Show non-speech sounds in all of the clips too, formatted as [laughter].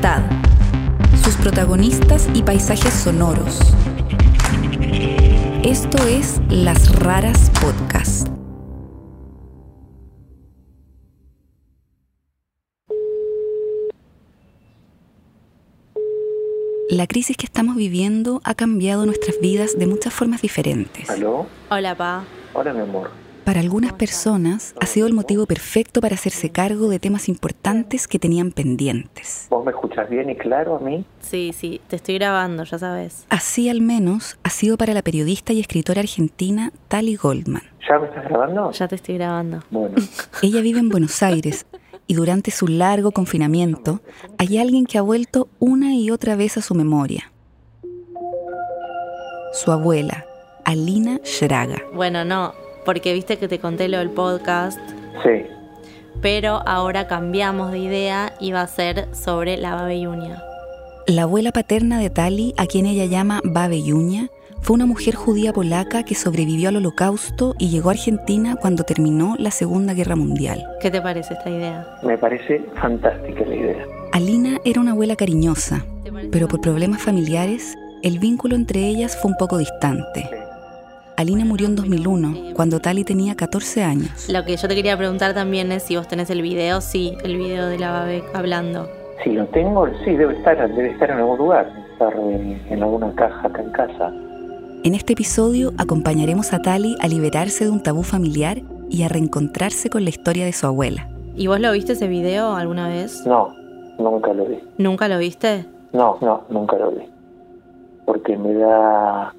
libertad, sus protagonistas y paisajes sonoros. Esto es Las Raras Podcast. La crisis que estamos viviendo ha cambiado nuestras vidas de muchas formas diferentes. ¿Aló? Hola, pa. Hola, mi amor. Para algunas personas ha sido el motivo perfecto para hacerse cargo de temas importantes que tenían pendientes. ¿Vos me escuchás bien y claro a mí? Sí, sí, te estoy grabando, ya sabes. Así al menos ha sido para la periodista y escritora argentina Tali Goldman. ¿Ya me estás grabando? Ya te estoy grabando. Bueno, [laughs] Ella vive en Buenos Aires y durante su largo confinamiento hay alguien que ha vuelto una y otra vez a su memoria. Su abuela, Alina Schraga. Bueno, no, porque viste que te conté lo del podcast, sí. pero ahora cambiamos de idea y va a ser sobre la babeyuña. La abuela paterna de Tali, a quien ella llama Babe Yuña, fue una mujer judía polaca que sobrevivió al holocausto y llegó a Argentina cuando terminó la Segunda Guerra Mundial. ¿Qué te parece esta idea? Me parece fantástica la idea. Alina era una abuela cariñosa, pero por problemas familiares, el vínculo entre ellas fue un poco distante. Alina murió en 2001, cuando Tali tenía 14 años. Lo que yo te quería preguntar también es si vos tenés el video, sí, el video de la babe hablando. Si lo tengo, sí, debe estar, debe estar en algún lugar, debe estar en, en alguna caja acá en casa. En este episodio acompañaremos a Tali a liberarse de un tabú familiar y a reencontrarse con la historia de su abuela. ¿Y vos lo viste ese video alguna vez? No, nunca lo vi. ¿Nunca lo viste? No, no, nunca lo vi. Porque me da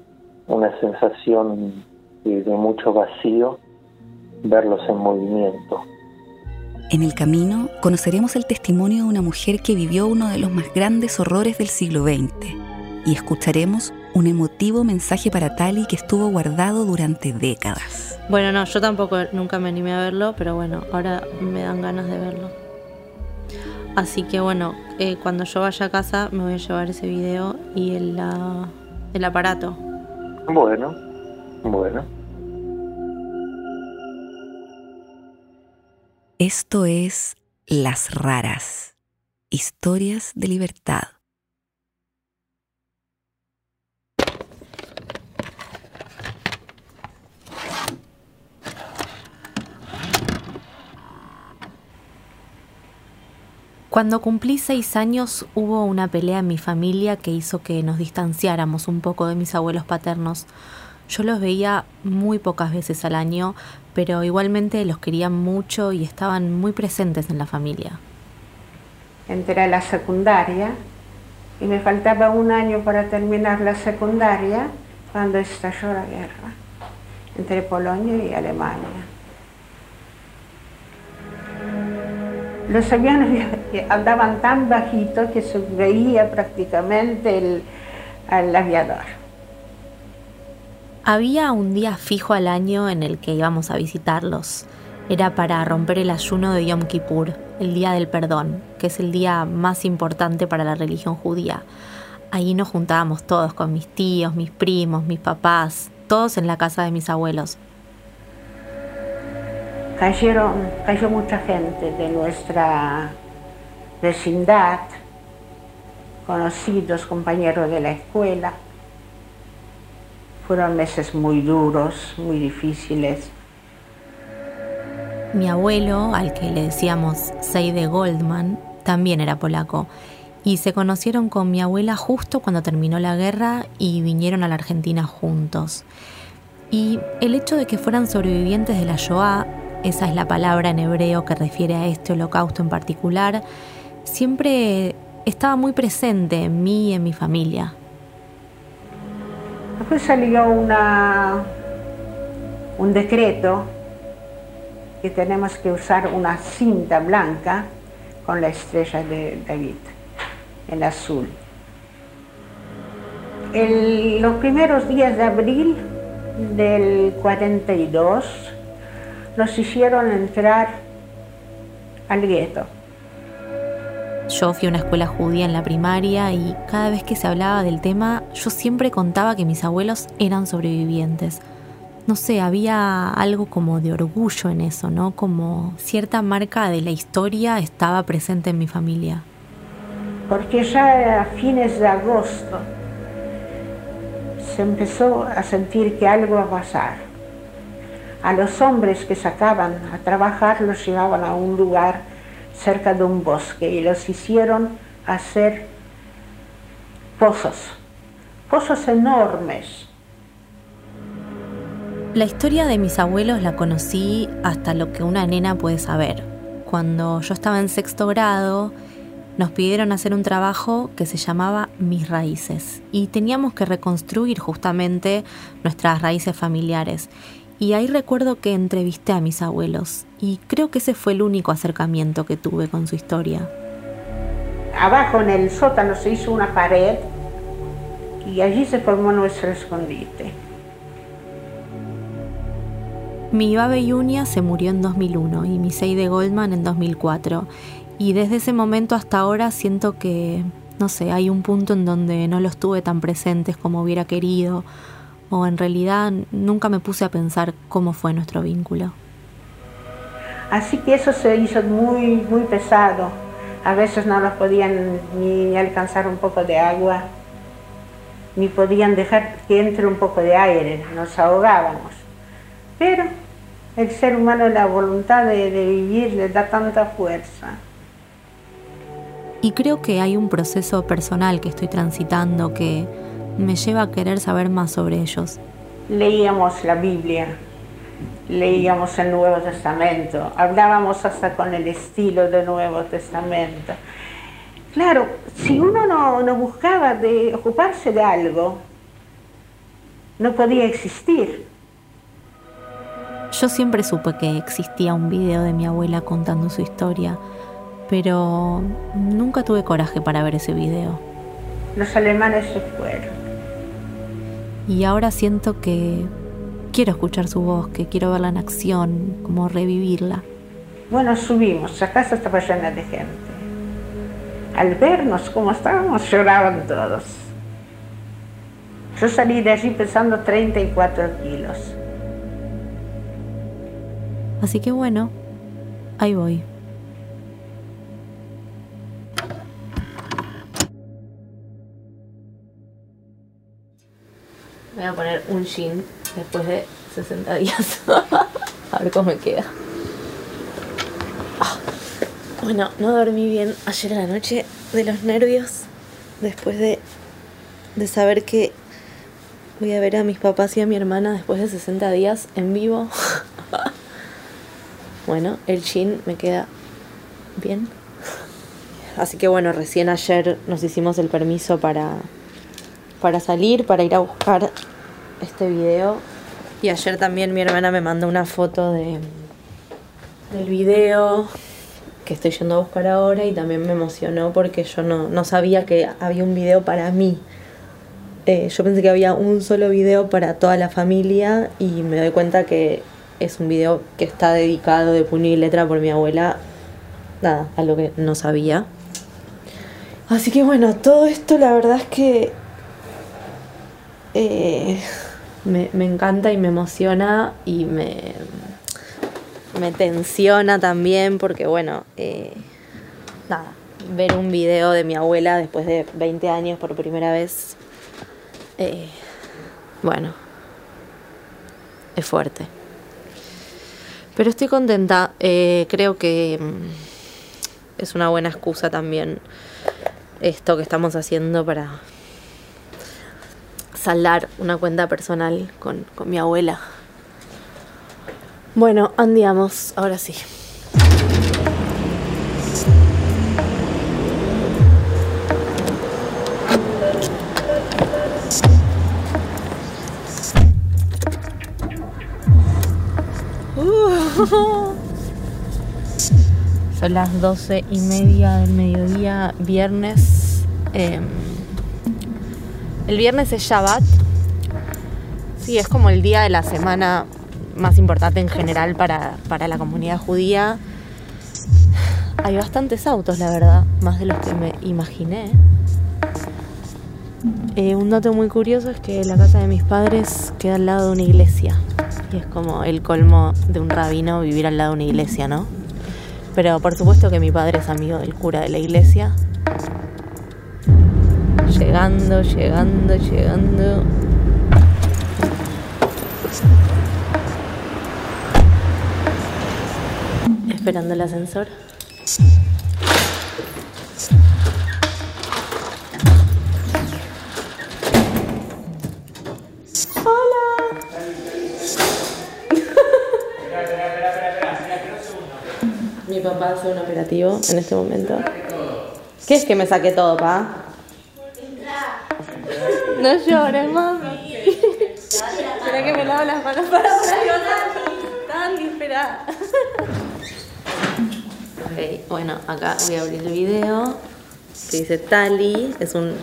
una sensación de, de mucho vacío verlos en movimiento. En el camino conoceremos el testimonio de una mujer que vivió uno de los más grandes horrores del siglo XX y escucharemos un emotivo mensaje para Tali que estuvo guardado durante décadas. Bueno, no, yo tampoco nunca me animé a verlo, pero bueno, ahora me dan ganas de verlo. Así que bueno, eh, cuando yo vaya a casa me voy a llevar ese video y el, ah, el aparato. Bueno, bueno. Esto es Las Raras, historias de libertad. Cuando cumplí seis años hubo una pelea en mi familia que hizo que nos distanciáramos un poco de mis abuelos paternos. Yo los veía muy pocas veces al año, pero igualmente los quería mucho y estaban muy presentes en la familia. entré a la secundaria y me faltaba un año para terminar la secundaria cuando estalló la guerra entre Polonia y Alemania. Los aviones [laughs] andaban tan bajitos que se veía prácticamente al aviador. Había un día fijo al año en el que íbamos a visitarlos. Era para romper el ayuno de Yom Kippur, el día del perdón, que es el día más importante para la religión judía. Ahí nos juntábamos todos con mis tíos, mis primos, mis papás, todos en la casa de mis abuelos. Cayeron, cayó mucha gente de nuestra vecindad, conocidos, compañeros de la escuela. Fueron meses muy duros, muy difíciles. Mi abuelo, al que le decíamos Seide Goldman, también era polaco. Y se conocieron con mi abuela justo cuando terminó la guerra y vinieron a la Argentina juntos. Y el hecho de que fueran sobrevivientes de la Shoah, esa es la palabra en hebreo que refiere a este holocausto en particular, siempre estaba muy presente en mí y en mi familia. Después salió una, un decreto que tenemos que usar una cinta blanca con la estrella de David en azul. En los primeros días de abril del 42 nos hicieron entrar al gueto. Yo fui a una escuela judía en la primaria y cada vez que se hablaba del tema, yo siempre contaba que mis abuelos eran sobrevivientes. No sé, había algo como de orgullo en eso, ¿no? Como cierta marca de la historia estaba presente en mi familia. porque ya a fines de agosto se empezó a sentir que algo va a pasar. A los hombres que sacaban a trabajar los llevaban a un lugar cerca de un bosque y los hicieron hacer pozos, pozos enormes. La historia de mis abuelos la conocí hasta lo que una nena puede saber. Cuando yo estaba en sexto grado, nos pidieron hacer un trabajo que se llamaba Mis Raíces y teníamos que reconstruir justamente nuestras raíces familiares. Y ahí recuerdo que entrevisté a mis abuelos y creo que ese fue el único acercamiento que tuve con su historia. Abajo en el sótano se hizo una pared y allí se formó nuestro escondite. Mi Babe Yunia se murió en 2001 y mi Seide Goldman en 2004 y desde ese momento hasta ahora siento que, no sé, hay un punto en donde no los tuve tan presentes como hubiera querido, o en realidad nunca me puse a pensar cómo fue nuestro vínculo. Así que eso se hizo muy, muy pesado. A veces no nos podían ni alcanzar un poco de agua, ni podían dejar que entre un poco de aire, nos ahogábamos. Pero el ser humano, la voluntad de, de vivir, le da tanta fuerza. Y creo que hay un proceso personal que estoy transitando que me lleva a querer saber más sobre ellos. Leíamos la Biblia, leíamos el Nuevo Testamento, hablábamos hasta con el estilo del Nuevo Testamento. Claro, si uno no, no buscaba de ocuparse de algo, no podía existir. Yo siempre supe que existía un video de mi abuela contando su historia pero nunca tuve coraje para ver ese video. Los alemanes se fueron. Y ahora siento que quiero escuchar su voz, que quiero verla en acción, como revivirla. Bueno, subimos, la casa estaba llena de gente. Al vernos como estábamos, lloraban todos. Yo salí de allí pesando 34 kilos. Así que bueno, ahí voy. Voy a poner un jean después de 60 días. [laughs] a ver cómo me queda. Ah, bueno, no dormí bien ayer a la noche de los nervios. Después de, de saber que voy a ver a mis papás y a mi hermana después de 60 días en vivo. [laughs] bueno, el jean me queda bien. Así que bueno, recién ayer nos hicimos el permiso para para salir, para ir a buscar este video. Y ayer también mi hermana me mandó una foto de, del video que estoy yendo a buscar ahora y también me emocionó porque yo no, sabía que había un video para mí. Eh, yo pensé que había un solo video para toda la familia y me doy cuenta que es un video que está dedicado de puño letra por mi abuela. Nada, algo que no sabía. Así que bueno, todo esto la verdad es que eh, me, encanta y me emociona y me, me tensiona también porque, bueno, eh, nada, ver un video de mi abuela después de 20 años por primera vez, eh, bueno, es fuerte. Pero estoy contenta, creo que mm, es una buena excusa también esto que estamos haciendo para saldar una cuenta personal con, con mi abuela. Bueno, andiamos, ahora sí. [laughs] Son las doce y media del mediodía, viernes. Eh, el viernes es Shabbat. Sí, es como el día de la semana más importante en general para, la comunidad judía. Hay bastantes autos, la verdad, más de los que me imaginé. Eh, un dato muy curioso es que la casa de mis padres queda al lado de una iglesia. Y es como el colmo de un rabino vivir al lado de una iglesia, ¿no? Pero por supuesto que mi padre es amigo del cura de la iglesia. Llegando, llegando, llegando. Esperando el ascensor. Mi papá hace un operativo en este momento. ¿Qué es que me saqué todo, pa? No llores, mami. Espera que me lavo las manos para espera. Ok, bueno, acá voy a abrir el video que dice Tali. Es un,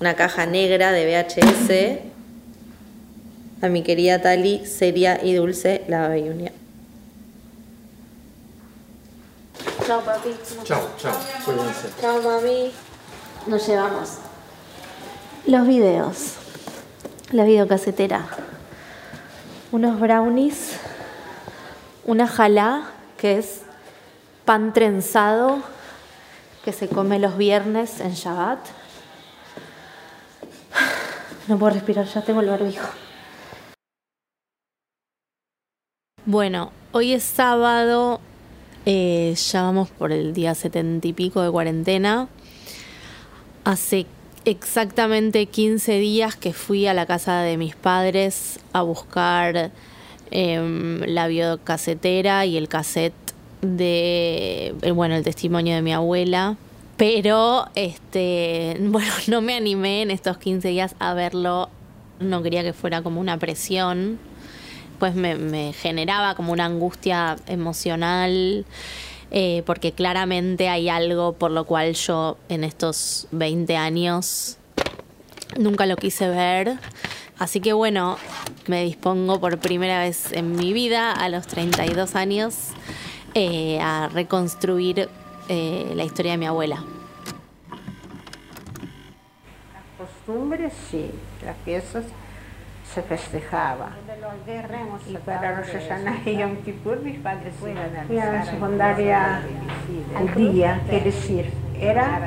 una caja negra de VHS. A mi querida Tali, seria y dulce, la babyunia. Chao, papi. Chao, chao. Chao, mami. Nos llevamos. Los videos. La videocasetera. Unos brownies. Una jalá, que es pan trenzado, que se come los viernes en Shabbat. No puedo respirar, ya tengo el barbijo. Bueno, hoy es sábado, eh, ya vamos por el día setenta y pico de cuarentena. Hace exactamente 15 días que fui a la casa de mis padres a buscar em, la videocasetera y el cassette de, eh, bueno, el testimonio de mi abuela. Pero, este, [laughs] bueno, no me animé en estos 15 días a verlo. No quería que fuera como una presión pues me generaba como una angustia emocional, eh, porque claramente hay algo por lo cual yo en estos 20 años nunca lo quise ver. Así que bueno, me dispongo por primera vez en mi vida a los 32 años eh, a reconstruir eh, la historia de mi abuela. Las costumbres sí, las fiestas se festejaba. Y para Rosh Hashanah y Yom Kippur mis padres iban a la secundaria al día, es decir, era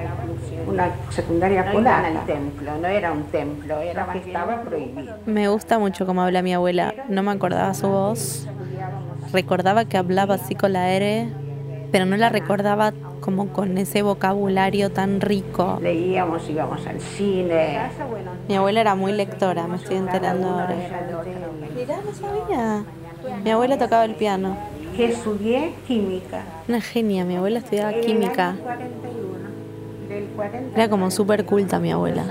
una secundaria polaca. el templo, no era un templo, era que estaba prohibido. Me gusta mucho cómo habla mi abuela. No me acordaba su voz. Recordaba que hablaba así con la R, pero no la recordaba como con ese vocabulario tan rico. Leíamos, íbamos al cine. Mi abuela era muy lectora, me estoy enterando ahora. Mirá, no sabía. Mi abuela tocaba el piano. Que estudié química. Una genia, mi abuela estudiaba química. Del 40 Era como súper culta mi abuela.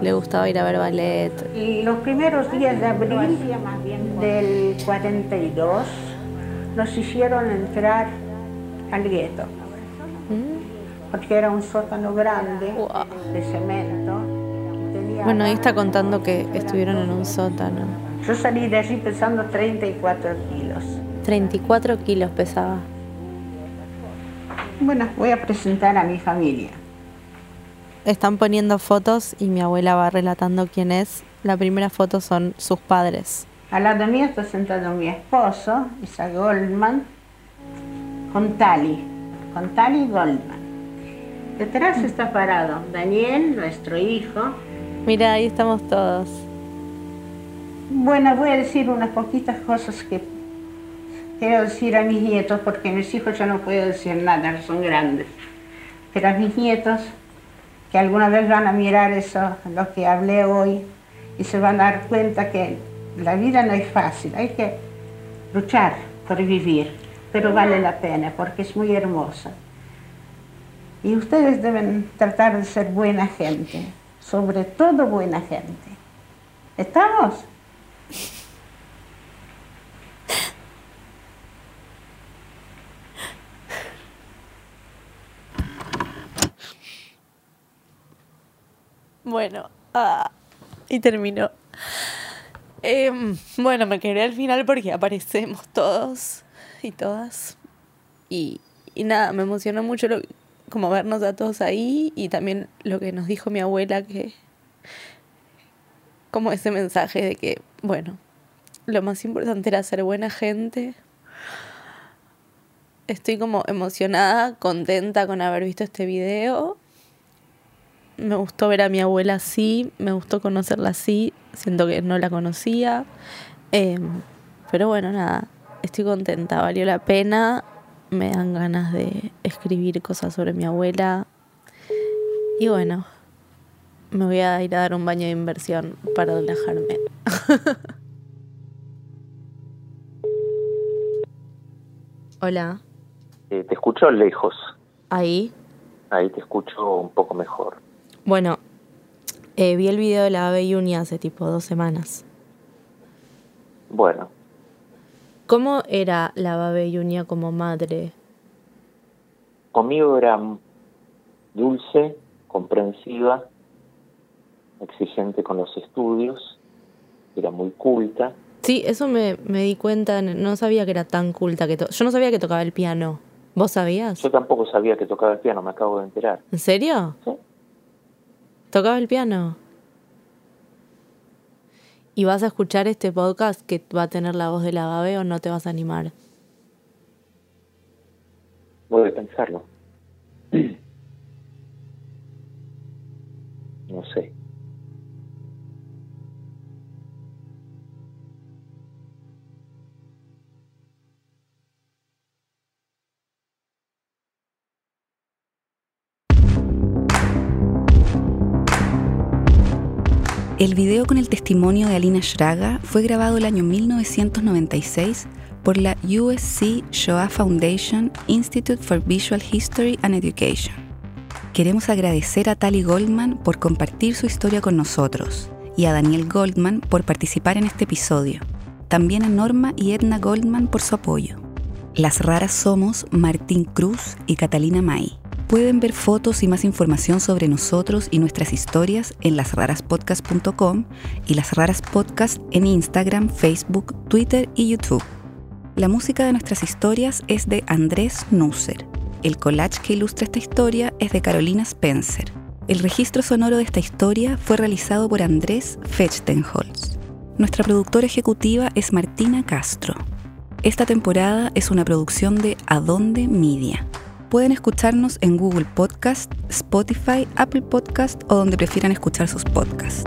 Le gustaba ir a ver ballet. Y los primeros días de abril del 42 nos hicieron entrar al gueto, Mm. porque era un sótano grande Guau. de cemento. Bueno, ahí está contando que estuvieron en un sótano. Yo salí de allí pesando 34 kilos. 34 kilos pesaba. Bueno, voy a presentar a mi familia. Están poniendo fotos y mi abuela va relatando quién es. La primera foto son sus padres. Al lado mío está sentado mi esposo, Isaac Goldman, con Tali, con Tali Goldman. Detrás está parado Daniel, nuestro hijo. Mira, ahí estamos todos. Bueno, voy a decir unas poquitas cosas que quiero decir a mis nietos, porque a mis hijos yo no puedo decir nada, son grandes. Pero a mis nietos, que alguna vez van a mirar eso, lo que hablé hoy, y se van a dar cuenta que la vida no es fácil, hay que luchar por vivir, pero vale la pena porque es muy hermosa. Y ustedes deben tratar de ser buena gente, sobre todo buena gente. ¿Estamos? Bueno, ah, y terminó. Em, bueno, me quedé al final porque aparecemos todos [laughs] y todas. Y, y nada, me emocionó mucho como vernos a todos ahí y también lo que nos dijo mi abuela, que como ese mensaje de que, bueno, lo más importante era ser buena gente. Estoy como emocionada, contenta con haber visto este video. me gustó ver a mi abuela así, me gustó conocerla así, siento que no la conocía. Em, pero bueno, nada, estoy contenta, valió la pena, me dan ganas de escribir cosas sobre mi abuela. Y bueno, me voy a ir a dar un baño de inversión para relajarme. [laughs] Hola. Eh, te escucho lejos. Ahí. Ahí te escucho un poco mejor. Bueno, eh, vi el video de la Ave Uni hace tipo dos semanas. Bueno. ¿Cómo era la Babe Yunia como madre? Conmigo era dulce, comprensiva, exigente con los estudios, era muy culta. Sí, eso me, me di cuenta, no sabía que era tan culta. que Yo no sabía que tocaba el piano. ¿Vos sabías? Yo tampoco sabía que tocaba el piano, me acabo de enterar. ¿En serio? Sí. ¿Tocaba el piano? ¿Y vas a escuchar este podcast que va a tener la voz de la Babe o no te vas a animar? Voy a pensarlo. [clears throat] No sé. El video con el testimonio de Alina Shraga fue grabado el año 1996 por la USC Shoah Foundation Institute for Visual History and Education. Queremos agradecer a Tali Goldman por compartir su historia con nosotros y a Daniel Goldman por participar en este episodio. También a Norma y Edna Goldman por su apoyo. Las raras somos Martín Cruz y Catalina May. Pueden ver fotos y más información sobre nosotros y nuestras historias en lasraraspodcast.com y Las Raras Podcast en Instagram, Facebook, Twitter y YouTube. La música de nuestras historias es de Andrés Nusser. El collage que ilustra esta historia es de Carolina Spencer. El registro sonoro de esta historia fue realizado por Andrés Fechtenholz. Nuestra productora ejecutiva es Martina Castro. Esta temporada es una producción de Adonde Media. Pueden escucharnos en Google Podcast, Spotify, Apple Podcast o donde prefieran escuchar sus podcasts.